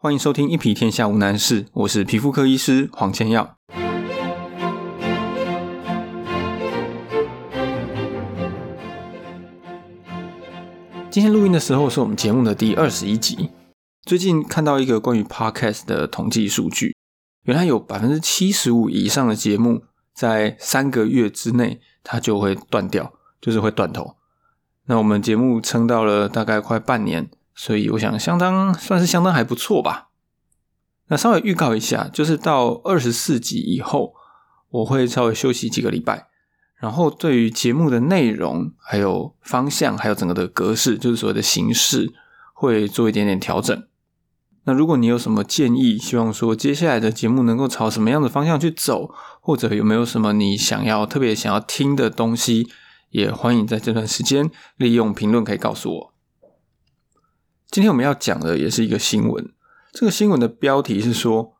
欢迎收听《一匹天下无难事》，我是皮肤科医师黄千耀。今天录音的时候是我们节目的第二十一集。最近看到一个关于 Podcast 的统计数据，原来有百分之七十五以上的节目在三个月之内它就会断掉，就是会断头。那我们节目撑到了大概快半年。所以我想，相当算是相当还不错吧。那稍微预告一下，就是到二十四集以后，我会稍微休息几个礼拜，然后对于节目的内容、还有方向、还有整个的格式，就是所谓的形式，会做一点点调整。那如果你有什么建议，希望说接下来的节目能够朝什么样的方向去走，或者有没有什么你想要特别想要听的东西，也欢迎在这段时间利用评论可以告诉我。今天我们要讲的也是一个新闻，这个新闻的标题是说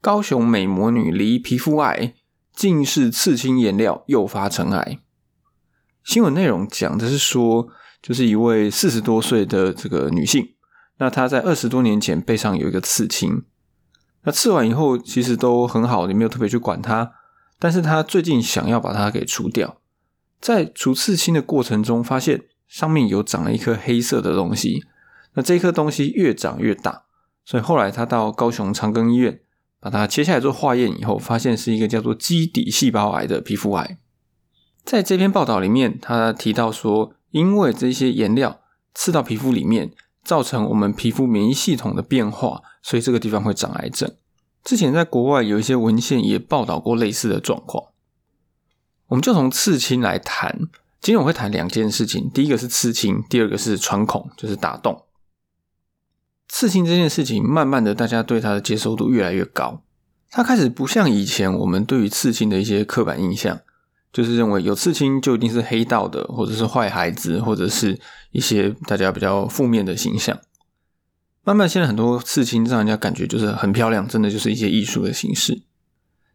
高雄美魔女离皮肤癌，近视刺青颜料诱发尘癌。新闻内容讲的是说，就是一位四十多岁的这个女性，那她在二十多年前背上有一个刺青，那刺完以后其实都很好，你没有特别去管它，但是她最近想要把它给除掉，在除刺青的过程中，发现上面有长了一颗黑色的东西。那这颗东西越长越大，所以后来他到高雄长庚医院把它切下来做化验以后，发现是一个叫做基底细胞癌的皮肤癌。在这篇报道里面，他提到说，因为这些颜料刺到皮肤里面，造成我们皮肤免疫系统的变化，所以这个地方会长癌症。之前在国外有一些文献也报道过类似的状况。我们就从刺青来谈，今天我会谈两件事情，第一个是刺青，第二个是穿孔，就是打洞。刺青这件事情，慢慢的，大家对它的接受度越来越高。它开始不像以前我们对于刺青的一些刻板印象，就是认为有刺青就一定是黑道的，或者是坏孩子，或者是一些大家比较负面的形象。慢慢，现在很多刺青让人家感觉就是很漂亮，真的就是一些艺术的形式。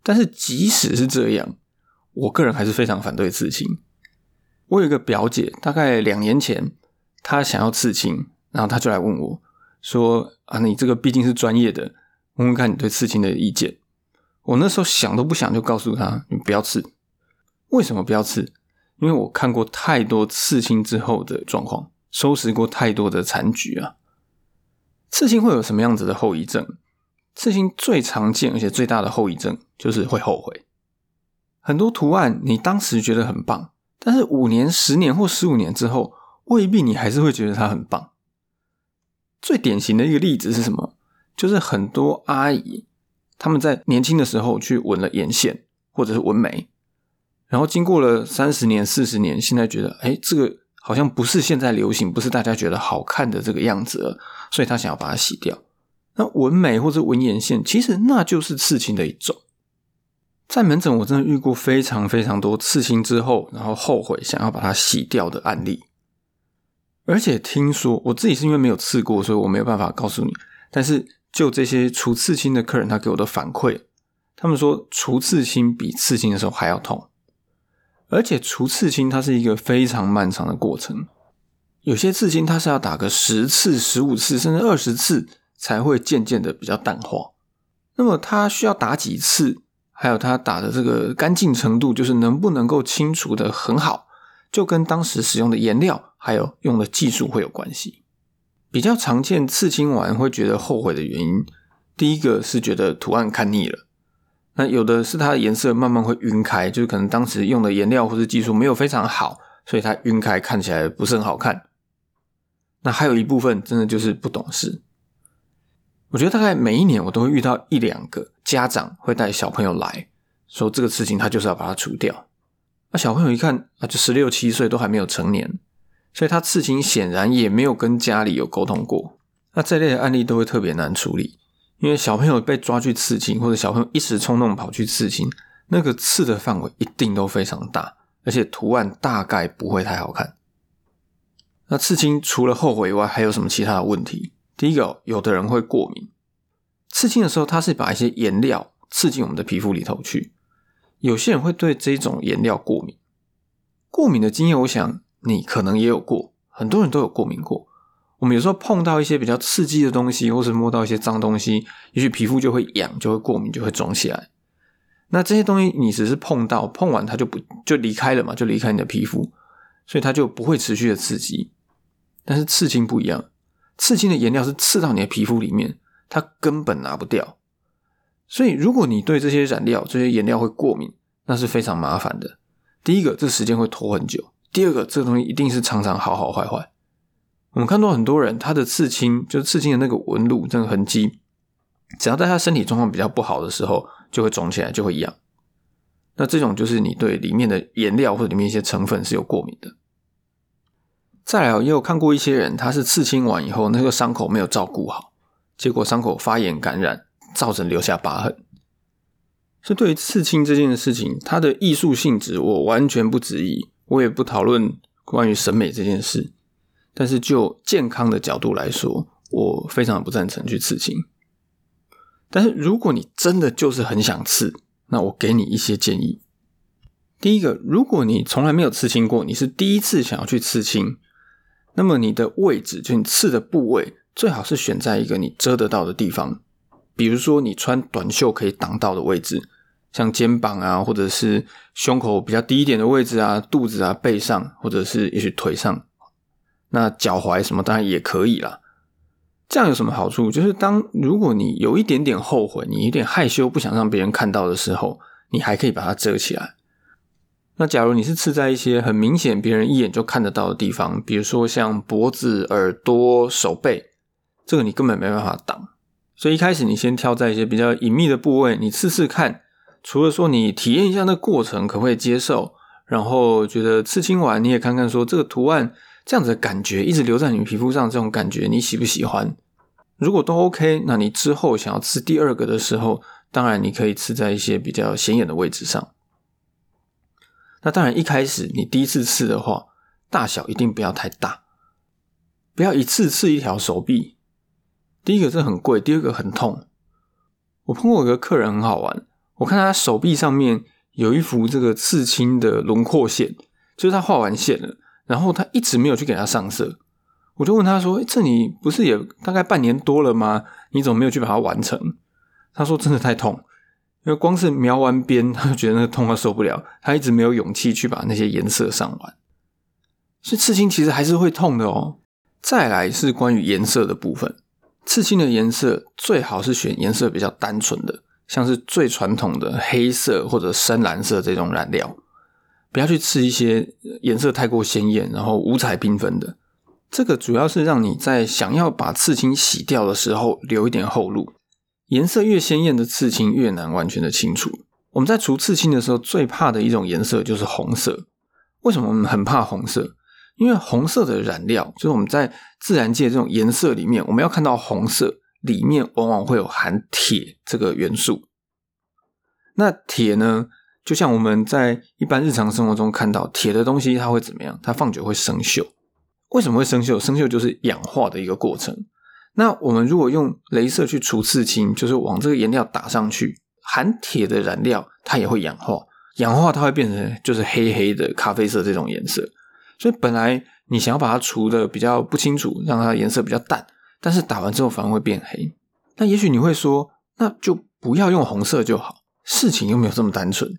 但是即使是这样，我个人还是非常反对刺青。我有一个表姐，大概两年前，她想要刺青，然后她就来问我。说啊，你这个毕竟是专业的，问问看你对刺青的意见。我那时候想都不想就告诉他，你不要刺。为什么不要刺？因为我看过太多刺青之后的状况，收拾过太多的残局啊。刺青会有什么样子的后遗症？刺青最常见而且最大的后遗症就是会后悔。很多图案你当时觉得很棒，但是五年、十年或十五年之后，未必你还是会觉得它很棒。最典型的一个例子是什么？就是很多阿姨他们在年轻的时候去纹了眼线或者是纹眉，然后经过了三十年、四十年，现在觉得哎，这个好像不是现在流行，不是大家觉得好看的这个样子了，所以他想要把它洗掉。那纹眉或者纹眼线，其实那就是刺青的一种。在门诊，我真的遇过非常非常多刺青之后，然后后悔想要把它洗掉的案例。而且听说我自己是因为没有刺过，所以我没有办法告诉你。但是就这些除刺青的客人，他给我的反馈，他们说除刺青比刺青的时候还要痛，而且除刺青它是一个非常漫长的过程。有些刺青它是要打个十次、十五次，甚至二十次才会渐渐的比较淡化。那么它需要打几次，还有它打的这个干净程度，就是能不能够清除的很好。就跟当时使用的颜料还有用的技术会有关系。比较常见刺青完会觉得后悔的原因，第一个是觉得图案看腻了，那有的是它的颜色慢慢会晕开，就是可能当时用的颜料或者技术没有非常好，所以它晕开看起来不是很好看。那还有一部分真的就是不懂事。我觉得大概每一年我都会遇到一两个家长会带小朋友来说这个刺青他就是要把它除掉。那小朋友一看啊，就十六七岁都还没有成年，所以他刺青显然也没有跟家里有沟通过。那这类的案例都会特别难处理，因为小朋友被抓去刺青，或者小朋友一时冲动跑去刺青，那个刺的范围一定都非常大，而且图案大概不会太好看。那刺青除了后悔以外，还有什么其他的问题？第一个，有的人会过敏。刺青的时候，他是把一些颜料刺进我们的皮肤里头去。有些人会对这种颜料过敏，过敏的经验，我想你可能也有过，很多人都有过敏过。我们有时候碰到一些比较刺激的东西，或是摸到一些脏东西，也许皮肤就会痒，就会过敏，就会肿起来。那这些东西你只是碰到，碰完它就不就离开了嘛，就离开你的皮肤，所以它就不会持续的刺激。但是刺青不一样，刺青的颜料是刺到你的皮肤里面，它根本拿不掉。所以如果你对这些染料、这些颜料会过敏，那是非常麻烦的。第一个，这时间会拖很久；第二个，这个东西一定是常常好好坏坏。我们看到很多人，他的刺青就是刺青的那个纹路、那个痕迹，只要在他身体状况比较不好的时候，就会肿起来，就会痒。那这种就是你对里面的颜料或者里面一些成分是有过敏的。再来，也有看过一些人，他是刺青完以后，那个伤口没有照顾好，结果伤口发炎感染，造成留下疤痕。所以，对于刺青这件事情，它的艺术性质，我完全不质疑，我也不讨论关于审美这件事。但是就健康的角度来说，我非常不赞成去刺青。但是如果你真的就是很想刺，那我给你一些建议。第一个，如果你从来没有刺青过，你是第一次想要去刺青，那么你的位置，就你刺的部位，最好是选在一个你遮得到的地方。比如说你穿短袖可以挡到的位置，像肩膀啊，或者是胸口比较低一点的位置啊，肚子啊，背上，或者是也许腿上。那脚踝什么当然也可以啦。这样有什么好处？就是当如果你有一点点后悔，你有点害羞，不想让别人看到的时候，你还可以把它遮起来。那假如你是刺在一些很明显别人一眼就看得到的地方，比如说像脖子、耳朵、手背，这个你根本没办法挡。所以一开始你先挑在一些比较隐秘的部位，你刺刺看。除了说你体验一下那过程可不可以接受，然后觉得刺青完你也看看说这个图案。这样子的感觉一直留在你皮肤上，这种感觉你喜不喜欢？如果都 OK，那你之后想要刺第二个的时候，当然你可以刺在一些比较显眼的位置上。那当然一开始你第一次刺的话，大小一定不要太大，不要一次刺一条手臂。第一个是很贵，第二个很痛。我碰过一个客人很好玩，我看他手臂上面有一幅这个刺青的轮廓线，就是他画完线了。然后他一直没有去给他上色，我就问他说：“这你不是也大概半年多了吗？你怎么没有去把它完成？”他说：“真的太痛，因为光是描完边，他就觉得那个痛到受不了，他一直没有勇气去把那些颜色上完。所以刺青其实还是会痛的哦。再来是关于颜色的部分，刺青的颜色最好是选颜色比较单纯的，像是最传统的黑色或者深蓝色这种染料。”不要去刺一些颜色太过鲜艳，然后五彩缤纷的。这个主要是让你在想要把刺青洗掉的时候留一点后路。颜色越鲜艳的刺青越难完全的清除。我们在除刺青的时候最怕的一种颜色就是红色。为什么我们很怕红色？因为红色的染料就是我们在自然界这种颜色里面，我们要看到红色里面往往会有含铁这个元素。那铁呢？就像我们在一般日常生活中看到铁的东西，它会怎么样？它放久会生锈。为什么会生锈？生锈就是氧化的一个过程。那我们如果用镭射去除刺青，就是往这个颜料打上去，含铁的染料它也会氧化，氧化它会变成就是黑黑的咖啡色这种颜色。所以本来你想要把它除的比较不清楚，让它颜色比较淡，但是打完之后反而会变黑。那也许你会说，那就不要用红色就好。事情又没有这么单纯。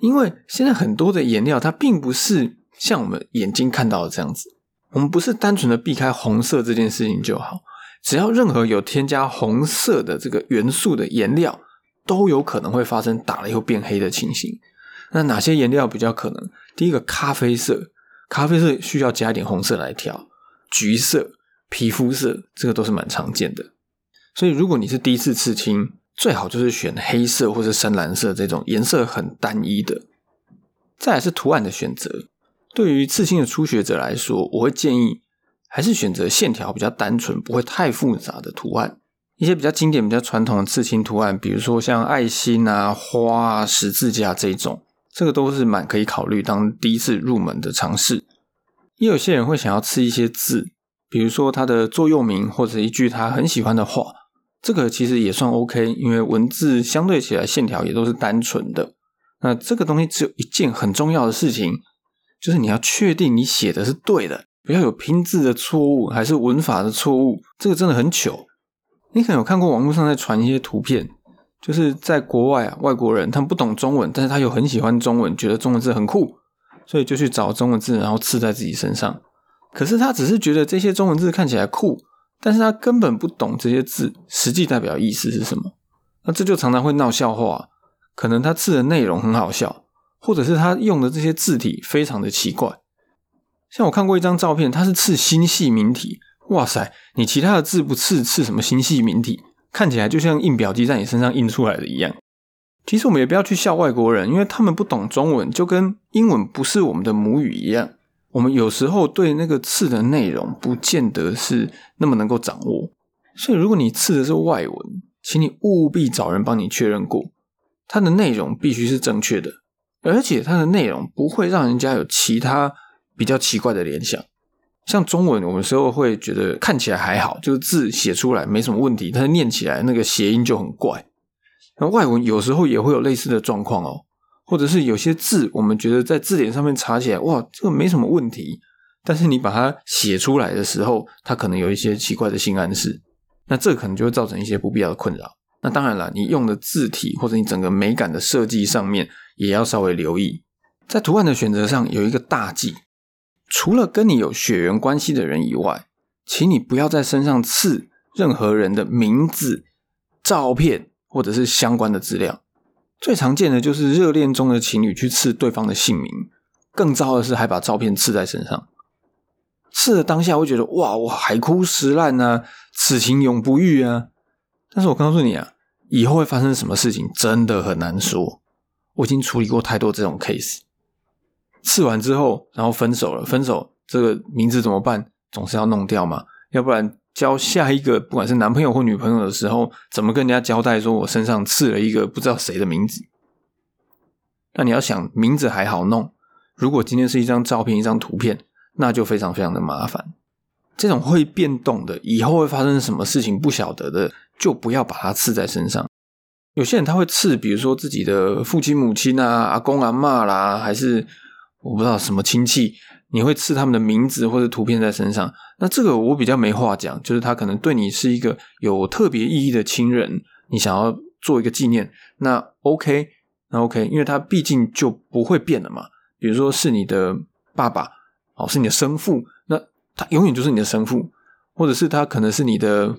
因为现在很多的颜料，它并不是像我们眼睛看到的这样子。我们不是单纯的避开红色这件事情就好，只要任何有添加红色的这个元素的颜料，都有可能会发生打了以后变黑的情形。那哪些颜料比较可能？第一个，咖啡色，咖啡色需要加一点红色来调；橘色、皮肤色，这个都是蛮常见的。所以，如果你是第一次刺青，最好就是选黑色或者深蓝色这种颜色很单一的。再来是图案的选择，对于刺青的初学者来说，我会建议还是选择线条比较单纯、不会太复杂的图案。一些比较经典、比较传统的刺青图案，比如说像爱心啊、花啊、十字架这种，这个都是蛮可以考虑当第一次入门的尝试。也有些人会想要刺一些字，比如说他的座右铭或者一句他很喜欢的话。这个其实也算 OK，因为文字相对起来线条也都是单纯的。那这个东西只有一件很重要的事情，就是你要确定你写的是对的。不要有拼字的错误，还是文法的错误，这个真的很糗。你可能有看过网络上在传一些图片，就是在国外啊，外国人他们不懂中文，但是他又很喜欢中文，觉得中文字很酷，所以就去找中文字，然后刺在自己身上。可是他只是觉得这些中文字看起来酷，但是他根本不懂这些字实际代表意思是什么。那这就常常会闹笑话。可能他刺的内容很好笑，或者是他用的这些字体非常的奇怪。像我看过一张照片，他是刺星系名体。哇塞，你其他的字不刺，刺什么星系名体？看起来就像印表机在你身上印出来的一样。其实我们也不要去笑外国人，因为他们不懂中文，就跟英文不是我们的母语一样。我们有时候对那个刺的内容不见得是那么能够掌握。所以如果你刺的是外文，请你务必找人帮你确认过，它的内容必须是正确的，而且它的内容不会让人家有其他比较奇怪的联想。像中文，我们时候会觉得看起来还好，就是字写出来没什么问题，但是念起来那个谐音就很怪。那外文有时候也会有类似的状况哦，或者是有些字我们觉得在字典上面查起来，哇，这个没什么问题，但是你把它写出来的时候，它可能有一些奇怪的性暗示，那这可能就会造成一些不必要的困扰。那当然了，你用的字体或者你整个美感的设计上面，也要稍微留意，在图案的选择上有一个大忌。除了跟你有血缘关系的人以外，请你不要在身上刺任何人的名字、照片或者是相关的资料。最常见的就是热恋中的情侣去刺对方的姓名，更糟的是还把照片刺在身上。刺的当下会觉得哇，我海枯石烂啊，此情永不渝啊。但是我告诉你啊，以后会发生什么事情真的很难说。我已经处理过太多这种 case。刺完之后，然后分手了。分手这个名字怎么办？总是要弄掉嘛，要不然交下一个不管是男朋友或女朋友的时候，怎么跟人家交代说我身上刺了一个不知道谁的名字？那你要想名字还好弄，如果今天是一张照片、一张图片，那就非常非常的麻烦。这种会变动的，以后会发生什么事情不晓得的，就不要把它刺在身上。有些人他会刺，比如说自己的父亲、母亲啊、阿公、阿妈啦，还是。我不知道什么亲戚，你会刺他们的名字或者图片在身上，那这个我比较没话讲，就是他可能对你是一个有特别意义的亲人，你想要做一个纪念，那 OK，那 OK，因为他毕竟就不会变了嘛。比如说是你的爸爸，哦，是你的生父，那他永远就是你的生父，或者是他可能是你的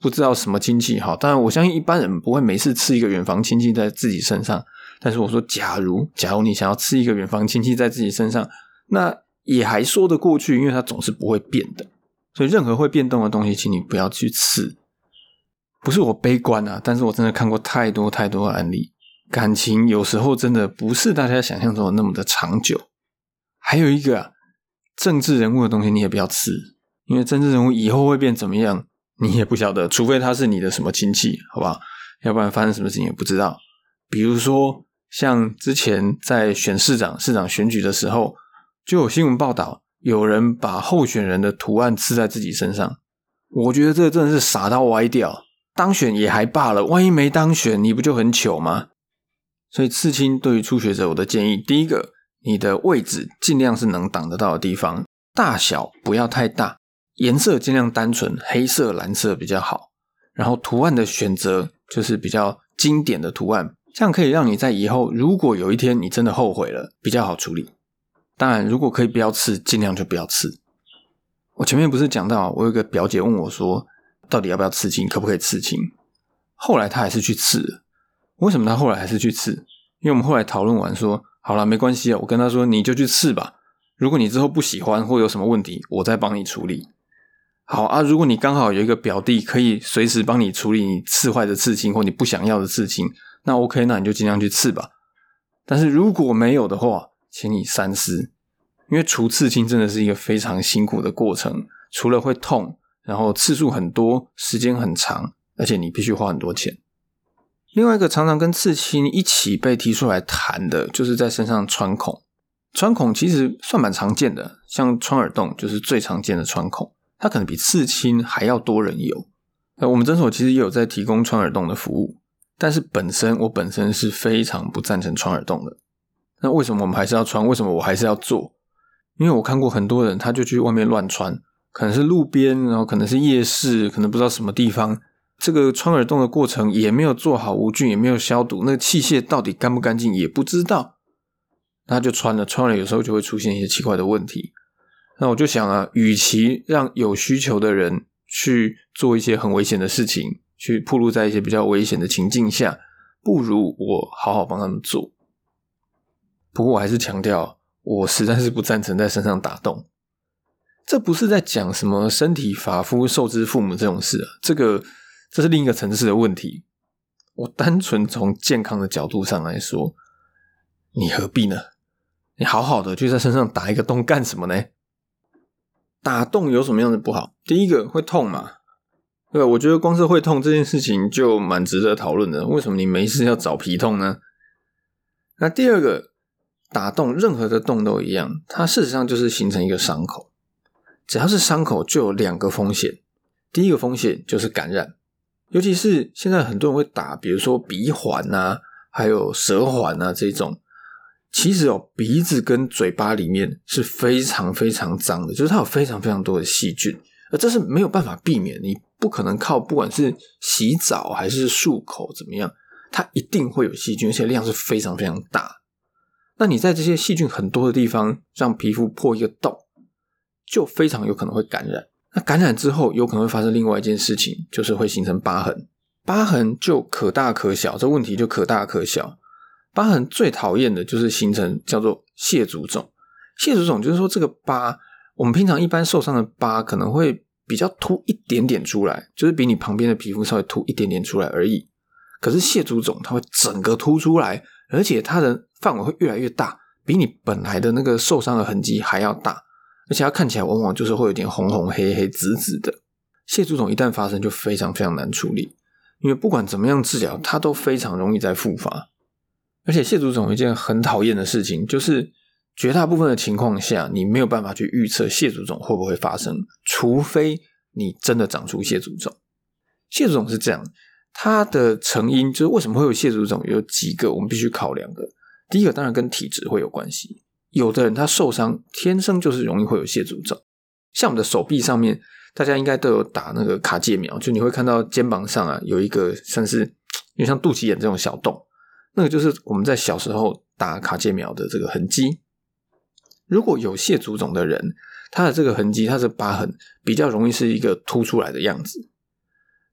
不知道什么亲戚，哈，当然我相信一般人不会每次刺一个远房亲戚在自己身上。但是我说，假如假如你想要刺一个远房亲戚在自己身上，那也还说得过去，因为它总是不会变的。所以任何会变动的东西，请你不要去刺。不是我悲观啊，但是我真的看过太多太多的案例，感情有时候真的不是大家想象中的那么的长久。还有一个政治人物的东西，你也不要刺，因为政治人物以后会变怎么样，你也不晓得，除非他是你的什么亲戚，好不好？要不然发生什么事情也不知道。比如说。像之前在选市长、市长选举的时候，就有新闻报道，有人把候选人的图案刺在自己身上。我觉得这真的是傻到歪掉。当选也还罢了，万一没当选，你不就很糗吗？所以刺青对于初学者，我的建议，第一个，你的位置尽量是能挡得到的地方，大小不要太大，颜色尽量单纯，黑色、蓝色比较好。然后图案的选择就是比较经典的图案。这样可以让你在以后，如果有一天你真的后悔了，比较好处理。当然，如果可以不要刺，尽量就不要刺。我前面不是讲到，我有个表姐问我说，到底要不要刺青，可不可以刺青？后来她还是去刺了。为什么她后来还是去刺？因为我们后来讨论完说，好了，没关系啊。我跟她说，你就去刺吧。如果你之后不喜欢或有什么问题，我再帮你处理。好啊，如果你刚好有一个表弟可以随时帮你处理你刺坏的刺青或你不想要的刺青。那 OK，那你就尽量去刺吧。但是如果没有的话，请你三思，因为除刺青真的是一个非常辛苦的过程，除了会痛，然后次数很多，时间很长，而且你必须花很多钱。另外一个常常跟刺青一起被提出来谈的，就是在身上穿孔。穿孔其实算蛮常见的，像穿耳洞就是最常见的穿孔，它可能比刺青还要多人有。那我们诊所其实也有在提供穿耳洞的服务。但是本身我本身是非常不赞成穿耳洞的。那为什么我们还是要穿？为什么我还是要做？因为我看过很多人，他就去外面乱穿，可能是路边，然后可能是夜市，可能不知道什么地方，这个穿耳洞的过程也没有做好无菌，也没有消毒，那个器械到底干不干净也不知道，他就穿了，穿了有时候就会出现一些奇怪的问题。那我就想啊，与其让有需求的人去做一些很危险的事情，去暴露在一些比较危险的情境下，不如我好好帮他们做。不过我还是强调，我实在是不赞成在身上打洞。这不是在讲什么身体发肤受之父母这种事啊，这个这是另一个层次的问题。我单纯从健康的角度上来说，你何必呢？你好好的就在身上打一个洞干什么呢？打洞有什么样的不好？第一个会痛嘛？对，我觉得光是会痛这件事情就蛮值得讨论的。为什么你没事要找皮痛呢？那第二个打洞，任何的洞都一样，它事实上就是形成一个伤口。只要是伤口，就有两个风险。第一个风险就是感染，尤其是现在很多人会打，比如说鼻环啊，还有舌环啊这种。其实哦，鼻子跟嘴巴里面是非常非常脏的，就是它有非常非常多的细菌，而这是没有办法避免，你不可能靠不管是洗澡还是漱口怎么样，它一定会有细菌，而且量是非常非常大。那你在这些细菌很多的地方让皮肤破一个洞，就非常有可能会感染。那感染之后，有可能会发生另外一件事情，就是会形成疤痕。疤痕就可大可小，这问题就可大可小。疤痕最讨厌的就是形成叫做蟹足肿。蟹足肿就是说这个疤，我们平常一般受伤的疤可能会比较凸一点点出来，就是比你旁边的皮肤稍微凸一点点出来而已。可是蟹足肿它会整个凸出来，而且它的范围会越来越大，比你本来的那个受伤的痕迹还要大，而且它看起来往往就是会有点红红黑黑紫紫的。蟹足肿一旦发生就非常非常难处理，因为不管怎么样治疗，它都非常容易再复发。而且蟹足肿一件很讨厌的事情，就是绝大部分的情况下，你没有办法去预测蟹足肿会不会发生，除非你真的长出蟹足肿。蟹足肿是这样，它的成因就是为什么会有蟹足肿，有几个我们必须考量的。第一个当然跟体质会有关系，有的人他受伤天生就是容易会有蟹足肿，像我们的手臂上面，大家应该都有打那个卡介苗，就你会看到肩膀上啊有一个像是有点像肚脐眼这种小洞。那个就是我们在小时候打卡介苗的这个痕迹。如果有蟹足肿的人，他的这个痕迹，他的疤痕比较容易是一个凸出来的样子。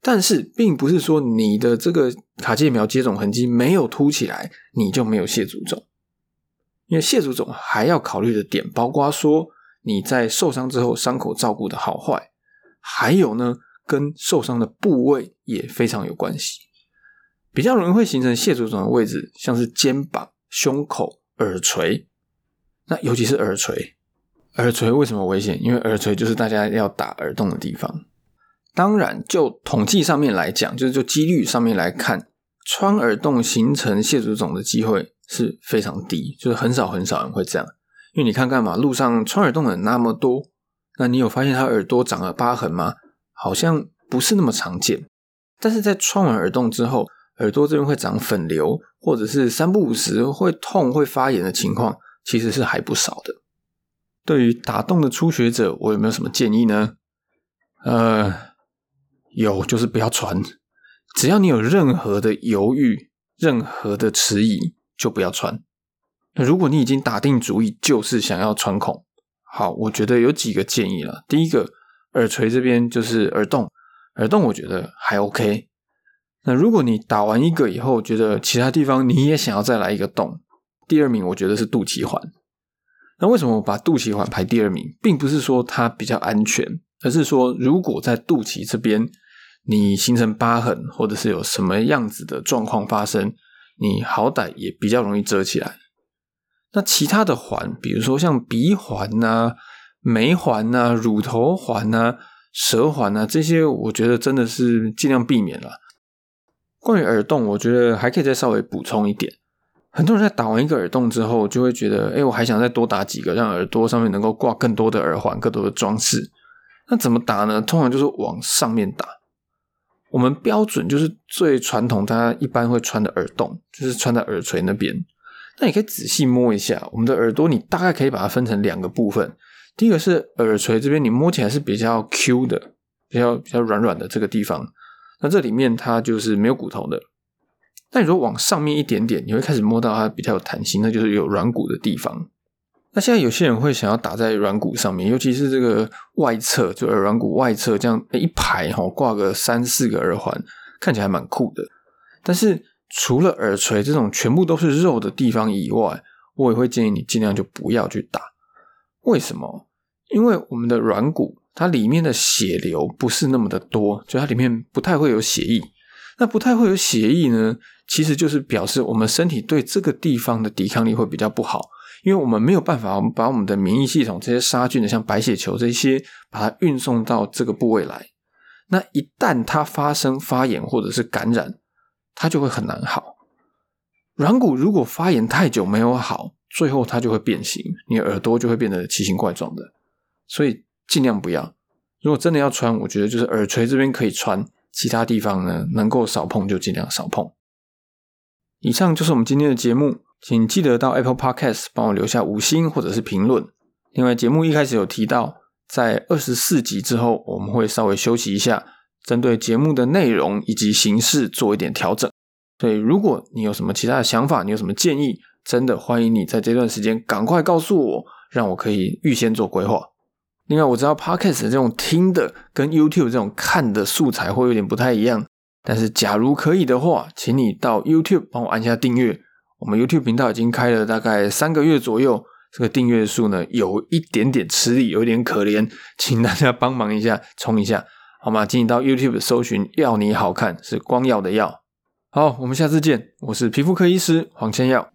但是，并不是说你的这个卡介苗接种痕迹没有凸起来，你就没有蟹足肿。因为蟹足肿还要考虑的点，包括说你在受伤之后伤口照顾的好坏，还有呢，跟受伤的部位也非常有关系。比较容易会形成蟹足肿的位置，像是肩膀、胸口、耳垂。那尤其是耳垂，耳垂为什么危险？因为耳垂就是大家要打耳洞的地方。当然，就统计上面来讲，就是就几率上面来看，穿耳洞形成蟹足肿的机会是非常低，就是很少很少人会这样。因为你看看嘛，路上穿耳洞的人那么多，那你有发现他耳朵长了疤痕吗？好像不是那么常见。但是在穿完耳洞之后，耳朵这边会长粉瘤，或者是三不五时会痛、会发炎的情况，其实是还不少的。对于打洞的初学者，我有没有什么建议呢？呃，有，就是不要穿。只要你有任何的犹豫、任何的迟疑，就不要穿。那如果你已经打定主意，就是想要穿孔，好，我觉得有几个建议了。第一个，耳垂这边就是耳洞，耳洞我觉得还 OK。那如果你打完一个以后，觉得其他地方你也想要再来一个洞，第二名我觉得是肚脐环。那为什么我把肚脐环排第二名，并不是说它比较安全，而是说如果在肚脐这边你形成疤痕，或者是有什么样子的状况发生，你好歹也比较容易遮起来。那其他的环，比如说像鼻环呐、眉环呐、乳头环呐、舌环呐这些，我觉得真的是尽量避免了。关于耳洞，我觉得还可以再稍微补充一点。很多人在打完一个耳洞之后，就会觉得，哎，我还想再多打几个，让耳朵上面能够挂更多的耳环、更多的装饰。那怎么打呢？通常就是往上面打。我们标准就是最传统，大家一般会穿的耳洞，就是穿在耳垂那边。那你可以仔细摸一下我们的耳朵，你大概可以把它分成两个部分。第一个是耳垂这边，你摸起来是比较 Q 的，比较比较软软的这个地方。那这里面它就是没有骨头的。那如果往上面一点点，你会开始摸到它比较有弹性，那就是有软骨的地方。那现在有些人会想要打在软骨上面，尤其是这个外侧，就耳软骨外侧这样一排哈，挂个三四个耳环，看起来蛮酷的。但是除了耳垂这种全部都是肉的地方以外，我也会建议你尽量就不要去打。为什么？因为我们的软骨它里面的血流不是那么的多，就它里面不太会有血液。那不太会有血液呢，其实就是表示我们身体对这个地方的抵抗力会比较不好。因为我们没有办法把我们的免疫系统这些杀菌的，像白血球这些，把它运送到这个部位来。那一旦它发生发炎或者是感染，它就会很难好。软骨如果发炎太久没有好，最后它就会变形，你耳朵就会变得奇形怪状的。所以尽量不要。如果真的要穿，我觉得就是耳垂这边可以穿，其他地方呢能够少碰就尽量少碰。以上就是我们今天的节目。请记得到 Apple Podcast 帮我留下五星或者是评论。另外，节目一开始有提到，在二十四集之后，我们会稍微休息一下，针对节目的内容以及形式做一点调整。所以，如果你有什么其他的想法，你有什么建议，真的欢迎你在这段时间赶快告诉我，让我可以预先做规划。另外，我知道 Podcast 这种听的跟 YouTube 这种看的素材会有点不太一样，但是假如可以的话，请你到 YouTube 帮我按下订阅。我们 YouTube 频道已经开了大概三个月左右，这个订阅数呢有一点点吃力，有点可怜，请大家帮忙一下，冲一下，好吗？请你到 YouTube 搜寻“要你好看”，是光耀的耀。好，我们下次见，我是皮肤科医师黄千耀。